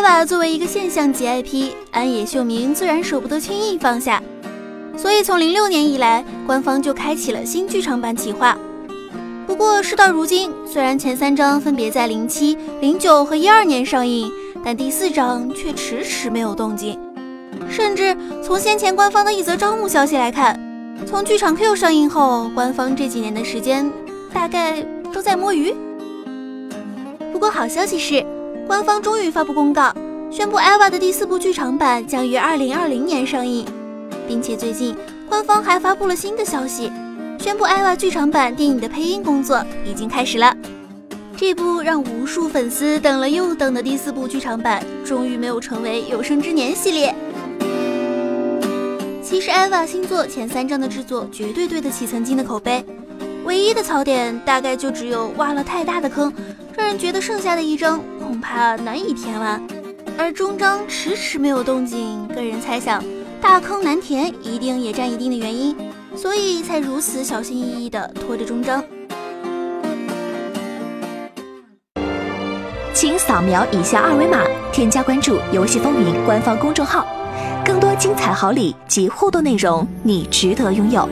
EVA 作为一个现象级 IP，安野秀明自然舍不得轻易放下，所以从零六年以来，官方就开启了新剧场版企划。不过事到如今，虽然前三章分别在零七、零九和一二年上映，但第四章却迟迟没有动静。甚至从先前官方的一则招募消息来看，从剧场 Q 上映后，官方这几年的时间大概都在摸鱼。不过好消息是，官方终于发布公告，宣布《EVA》的第四部剧场版将于二零二零年上映，并且最近官方还发布了新的消息。宣布《艾娃》剧场版电影的配音工作已经开始了。这部让无数粉丝等了又等的第四部剧场版，终于没有成为有生之年系列。其实，《艾娃》新作前三章的制作绝对对得起曾经的口碑，唯一的槽点大概就只有挖了太大的坑，让人觉得剩下的一章恐怕难以填完。而中章迟迟没有动静，个人猜想，大坑难填一定也占一定的原因。所以才如此小心翼翼地拖着终章。请扫描以下二维码，添加关注“游戏风云”官方公众号，更多精彩好礼及互动内容，你值得拥有。